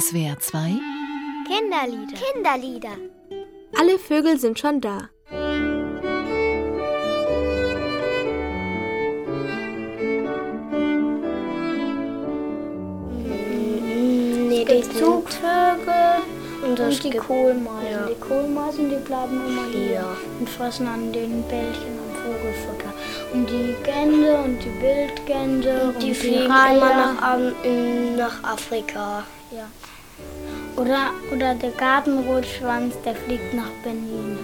SWR 2 Kinderlieder. Kinderlieder. Alle Vögel sind schon da. Nee, die Zugvögel und, und die Kohlmeisen. Ja. Die Kohlmeisen, die bleiben immer hier Ja. und fressen an den Bällchen am Vogelfutter. Und die Gänse und die Wildgänse und die fliegen Reiher. immer nach, in, nach Afrika. Ja. Oder, oder der Gartenrotschwanz, der fliegt nach Benin.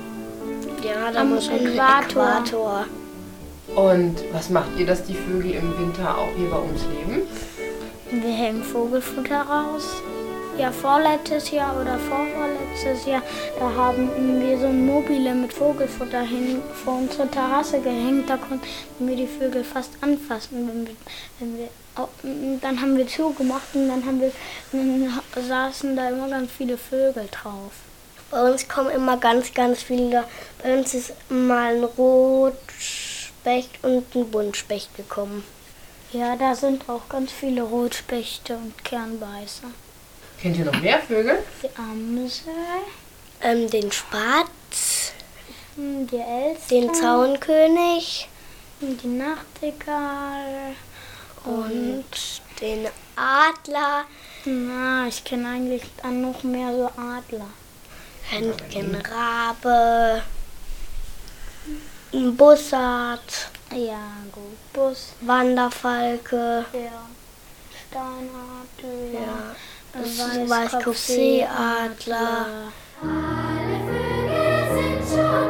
Ja, da Am muss ein Äquator. Äquator. Und was macht ihr, dass die Vögel im Winter auch hier bei uns leben? Wir hängen Vogelfutter raus. Ja, vorletztes Jahr oder vorvorletztes Jahr, da haben wir so ein Mobile mit Vogelfutter hin vor unsere Terrasse gehängt. Da konnten wir die Vögel fast anfassen. Wenn wir, wenn wir, dann haben wir zugemacht und dann, haben wir, dann saßen da immer ganz viele Vögel drauf. Bei uns kommen immer ganz, ganz viele. Bei uns ist mal ein Rotspecht und ein Buntspecht gekommen. Ja, da sind auch ganz viele Rotspechte und Kernbeißer. Kennt ihr noch mehr Vögel? Die Amsel, Ähm, den Spatz, hm, die Elster, den Zaunkönig die Nachtigall. und den Adler, Na, ich kenne eigentlich dann noch mehr so Adler. Röntgenrabe, ein Bussard, Ja, gut. Bus, Wanderfalke, ja. Steinadler, ja, Weißkopfseeadler. Alle Vögel sind schon